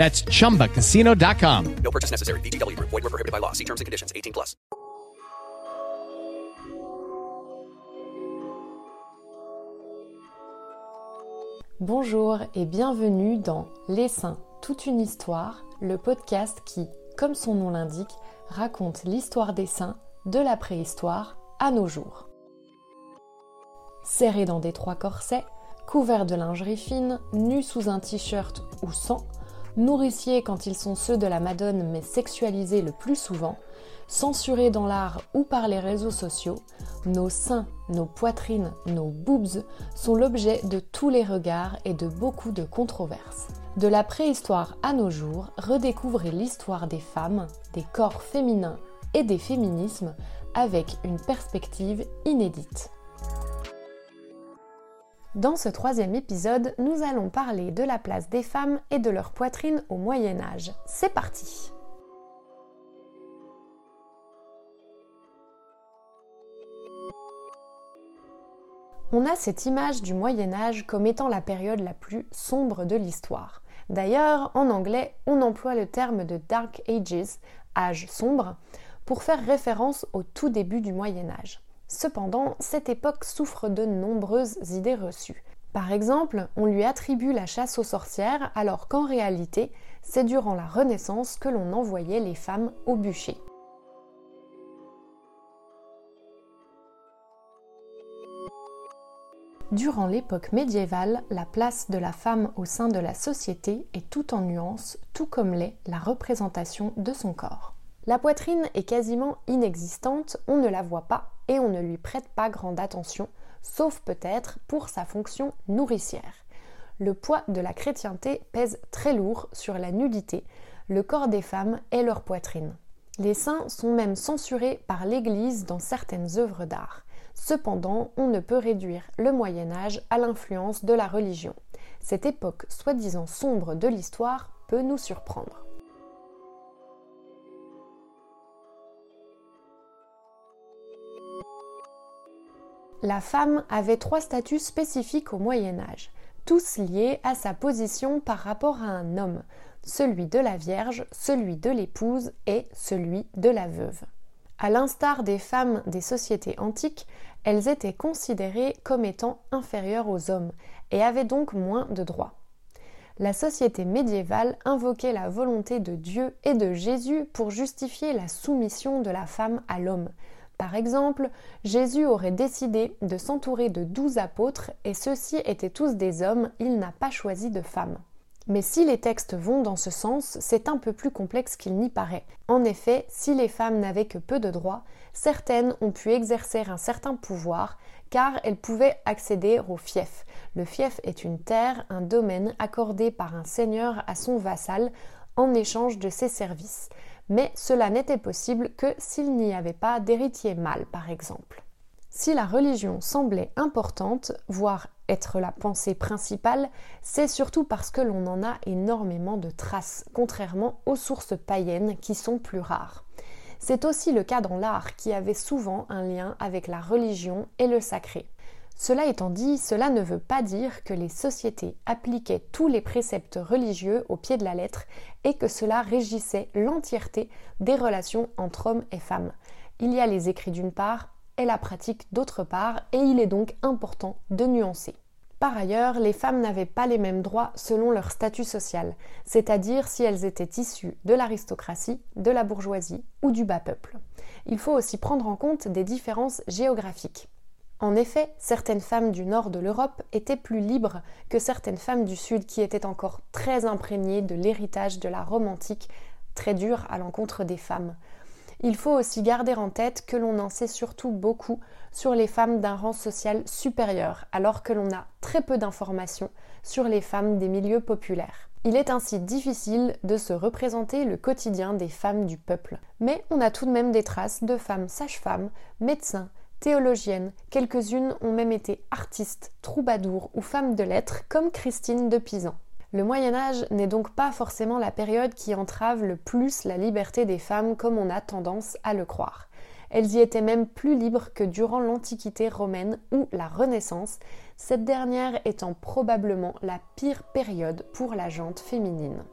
That's chumbacasino.com. No purchase necessary. VGW Group. Void were prohibited by law. See terms and conditions. 18 plus. Bonjour et bienvenue dans Les Saints, toute une histoire, le podcast qui, comme son nom l'indique, raconte l'histoire des saints de la préhistoire à nos jours. Serrés dans des trois corsets, couverts de lingerie fine, nus sous un t-shirt ou sans, nourriciers quand ils sont ceux de la Madone mais sexualisés le plus souvent, censurés dans l'art ou par les réseaux sociaux, nos seins, nos poitrines, nos boobs sont l'objet de tous les regards et de beaucoup de controverses. De la préhistoire à nos jours, redécouvrez l'histoire des femmes, des corps féminins et des féminismes avec une perspective inédite. Dans ce troisième épisode, nous allons parler de la place des femmes et de leur poitrine au Moyen Âge. C'est parti On a cette image du Moyen Âge comme étant la période la plus sombre de l'histoire. D'ailleurs, en anglais, on emploie le terme de Dark Ages, âge sombre, pour faire référence au tout début du Moyen Âge. Cependant, cette époque souffre de nombreuses idées reçues. Par exemple, on lui attribue la chasse aux sorcières alors qu'en réalité, c'est durant la Renaissance que l'on envoyait les femmes au bûcher. Durant l'époque médiévale, la place de la femme au sein de la société est tout en nuances, tout comme l'est la représentation de son corps. La poitrine est quasiment inexistante, on ne la voit pas et on ne lui prête pas grande attention, sauf peut-être pour sa fonction nourricière. Le poids de la chrétienté pèse très lourd sur la nudité, le corps des femmes et leur poitrine. Les seins sont même censurés par l'Église dans certaines œuvres d'art. Cependant, on ne peut réduire le Moyen Âge à l'influence de la religion. Cette époque soi-disant sombre de l'histoire peut nous surprendre. La femme avait trois statuts spécifiques au Moyen Âge, tous liés à sa position par rapport à un homme, celui de la Vierge, celui de l'épouse et celui de la veuve. À l'instar des femmes des sociétés antiques, elles étaient considérées comme étant inférieures aux hommes et avaient donc moins de droits. La société médiévale invoquait la volonté de Dieu et de Jésus pour justifier la soumission de la femme à l'homme. Par exemple, Jésus aurait décidé de s'entourer de douze apôtres et ceux-ci étaient tous des hommes, il n'a pas choisi de femmes. Mais si les textes vont dans ce sens, c'est un peu plus complexe qu'il n'y paraît. En effet, si les femmes n'avaient que peu de droits, certaines ont pu exercer un certain pouvoir car elles pouvaient accéder au fief. Le fief est une terre, un domaine accordé par un seigneur à son vassal en échange de ses services. Mais cela n'était possible que s'il n'y avait pas d'héritier mâle, par exemple. Si la religion semblait importante, voire être la pensée principale, c'est surtout parce que l'on en a énormément de traces, contrairement aux sources païennes qui sont plus rares. C'est aussi le cas dans l'art qui avait souvent un lien avec la religion et le sacré. Cela étant dit, cela ne veut pas dire que les sociétés appliquaient tous les préceptes religieux au pied de la lettre et que cela régissait l'entièreté des relations entre hommes et femmes. Il y a les écrits d'une part, et la pratique d'autre part, et il est donc important de nuancer. Par ailleurs, les femmes n'avaient pas les mêmes droits selon leur statut social, c'est-à-dire si elles étaient issues de l'aristocratie, de la bourgeoisie ou du bas peuple. Il faut aussi prendre en compte des différences géographiques. En effet, certaines femmes du nord de l'Europe étaient plus libres que certaines femmes du sud qui étaient encore très imprégnées de l'héritage de la Rome antique, très dure à l'encontre des femmes. Il faut aussi garder en tête que l'on en sait surtout beaucoup sur les femmes d'un rang social supérieur, alors que l'on a très peu d'informations sur les femmes des milieux populaires. Il est ainsi difficile de se représenter le quotidien des femmes du peuple. Mais on a tout de même des traces de femmes sages-femmes, médecins, théologiennes, quelques-unes ont même été artistes, troubadours ou femmes de lettres comme Christine de Pisan. Le Moyen Âge n'est donc pas forcément la période qui entrave le plus la liberté des femmes comme on a tendance à le croire. Elles y étaient même plus libres que durant l'Antiquité romaine ou la Renaissance, cette dernière étant probablement la pire période pour la jante féminine.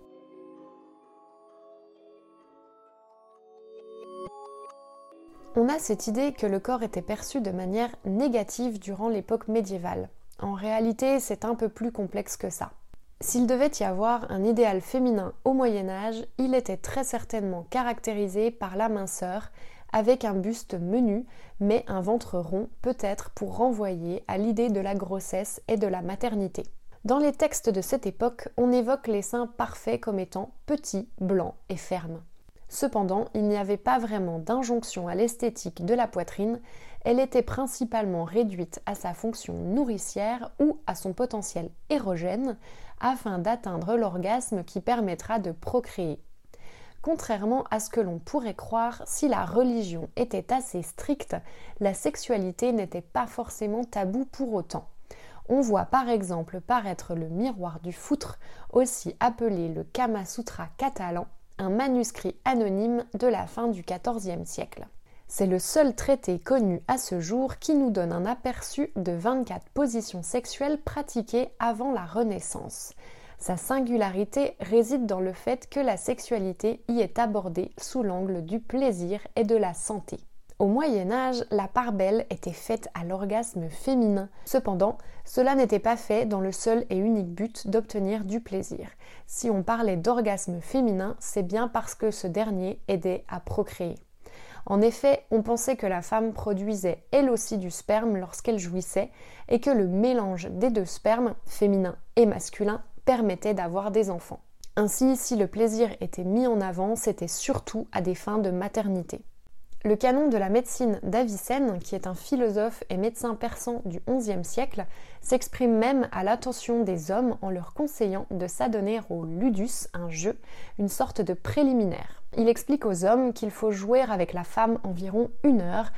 On a cette idée que le corps était perçu de manière négative durant l'époque médiévale. En réalité, c'est un peu plus complexe que ça. S'il devait y avoir un idéal féminin au Moyen Âge, il était très certainement caractérisé par la minceur, avec un buste menu, mais un ventre rond, peut-être pour renvoyer à l'idée de la grossesse et de la maternité. Dans les textes de cette époque, on évoque les seins parfaits comme étant petits, blancs et fermes. Cependant, il n'y avait pas vraiment d'injonction à l'esthétique de la poitrine, elle était principalement réduite à sa fonction nourricière ou à son potentiel érogène afin d'atteindre l'orgasme qui permettra de procréer. Contrairement à ce que l'on pourrait croire, si la religion était assez stricte, la sexualité n'était pas forcément tabou pour autant. On voit par exemple paraître le miroir du foutre, aussi appelé le Kama Sutra catalan, un manuscrit anonyme de la fin du XIVe siècle. C'est le seul traité connu à ce jour qui nous donne un aperçu de 24 positions sexuelles pratiquées avant la Renaissance. Sa singularité réside dans le fait que la sexualité y est abordée sous l'angle du plaisir et de la santé. Au Moyen Âge, la part belle était faite à l'orgasme féminin. Cependant, cela n'était pas fait dans le seul et unique but d'obtenir du plaisir. Si on parlait d'orgasme féminin, c'est bien parce que ce dernier aidait à procréer. En effet, on pensait que la femme produisait elle aussi du sperme lorsqu'elle jouissait et que le mélange des deux spermes, féminin et masculin, permettait d'avoir des enfants. Ainsi, si le plaisir était mis en avant, c'était surtout à des fins de maternité. Le canon de la médecine d'Avicenne, qui est un philosophe et médecin persan du XIe siècle, s'exprime même à l'attention des hommes en leur conseillant de s'adonner au ludus, un jeu, une sorte de préliminaire. Il explique aux hommes qu'il faut jouer avec la femme environ une heure,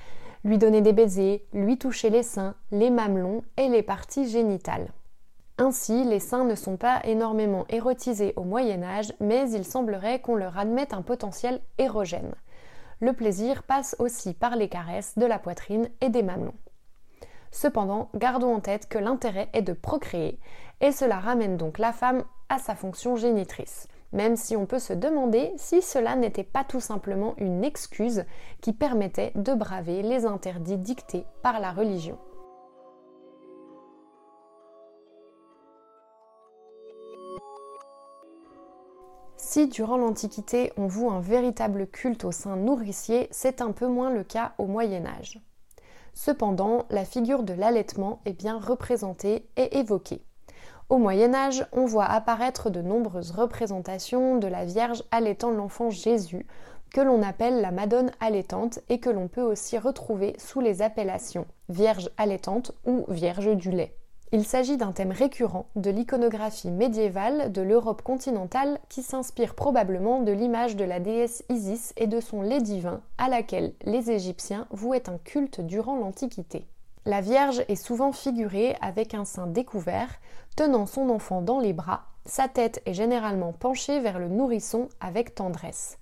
lui donner des baisers, lui toucher les seins, les mamelons et les parties génitales. Ainsi, les seins ne sont pas énormément érotisés au Moyen Âge, mais il semblerait qu'on leur admette un potentiel érogène le plaisir passe aussi par les caresses de la poitrine et des mamelons. Cependant, gardons en tête que l'intérêt est de procréer, et cela ramène donc la femme à sa fonction génitrice, même si on peut se demander si cela n'était pas tout simplement une excuse qui permettait de braver les interdits dictés par la religion. Si durant l'Antiquité on voue un véritable culte au sein nourricier, c'est un peu moins le cas au Moyen Âge. Cependant, la figure de l'allaitement est bien représentée et évoquée. Au Moyen Âge, on voit apparaître de nombreuses représentations de la Vierge allaitant l'enfant Jésus, que l'on appelle la Madone allaitante et que l'on peut aussi retrouver sous les appellations Vierge allaitante ou Vierge du lait. Il s'agit d'un thème récurrent de l'iconographie médiévale de l'Europe continentale qui s'inspire probablement de l'image de la déesse Isis et de son lait divin à laquelle les Égyptiens vouaient un culte durant l'Antiquité. La Vierge est souvent figurée avec un sein découvert, tenant son enfant dans les bras, sa tête est généralement penchée vers le nourrisson avec tendresse.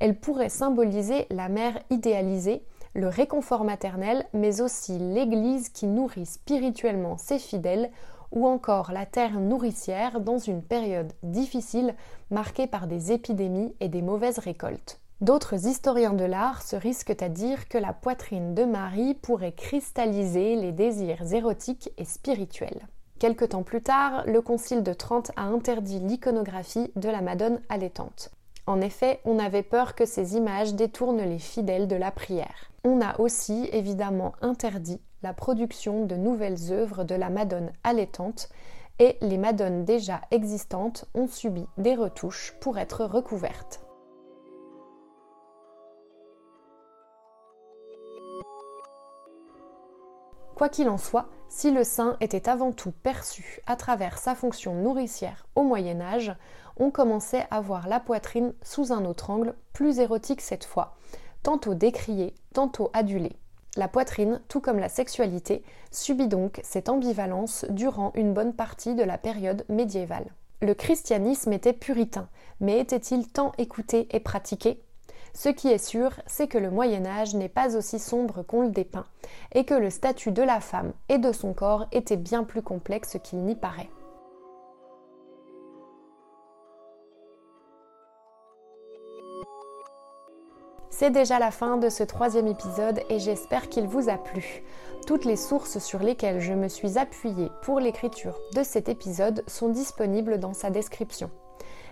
Elle pourrait symboliser la mère idéalisée le réconfort maternel, mais aussi l'Église qui nourrit spirituellement ses fidèles, ou encore la terre nourricière dans une période difficile marquée par des épidémies et des mauvaises récoltes. D'autres historiens de l'art se risquent à dire que la poitrine de Marie pourrait cristalliser les désirs érotiques et spirituels. Quelque temps plus tard, le Concile de Trente a interdit l'iconographie de la Madone allaitante. En effet, on avait peur que ces images détournent les fidèles de la prière. On a aussi évidemment interdit la production de nouvelles œuvres de la Madone allaitante et les Madones déjà existantes ont subi des retouches pour être recouvertes. Quoi qu'il en soit, si le sein était avant tout perçu à travers sa fonction nourricière au Moyen Âge, on commençait à voir la poitrine sous un autre angle, plus érotique cette fois, tantôt décriée, tantôt adulée. La poitrine, tout comme la sexualité, subit donc cette ambivalence durant une bonne partie de la période médiévale. Le christianisme était puritain, mais était-il tant écouté et pratiqué? Ce qui est sûr, c'est que le Moyen Âge n'est pas aussi sombre qu'on le dépeint, et que le statut de la femme et de son corps était bien plus complexe qu'il n'y paraît. C'est déjà la fin de ce troisième épisode et j'espère qu'il vous a plu. Toutes les sources sur lesquelles je me suis appuyée pour l'écriture de cet épisode sont disponibles dans sa description.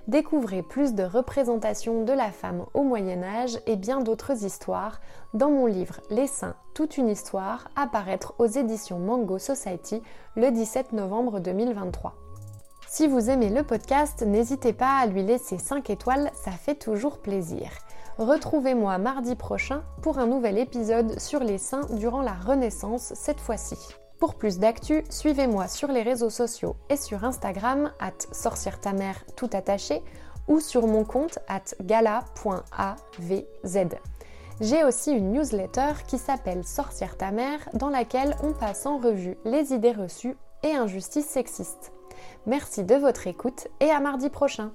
Découvrez plus de représentations de la femme au Moyen Âge et bien d'autres histoires dans mon livre Les Saints, toute une histoire, à paraître aux éditions Mango Society le 17 novembre 2023. Si vous aimez le podcast, n'hésitez pas à lui laisser 5 étoiles, ça fait toujours plaisir. Retrouvez-moi mardi prochain pour un nouvel épisode sur les saints durant la Renaissance cette fois-ci. Pour plus d'actu, suivez-moi sur les réseaux sociaux et sur Instagram, at sorcière ta mère tout attaché, ou sur mon compte at gala.avz. J'ai aussi une newsletter qui s'appelle Sorcière ta mère, dans laquelle on passe en revue les idées reçues et injustices sexistes. Merci de votre écoute et à mardi prochain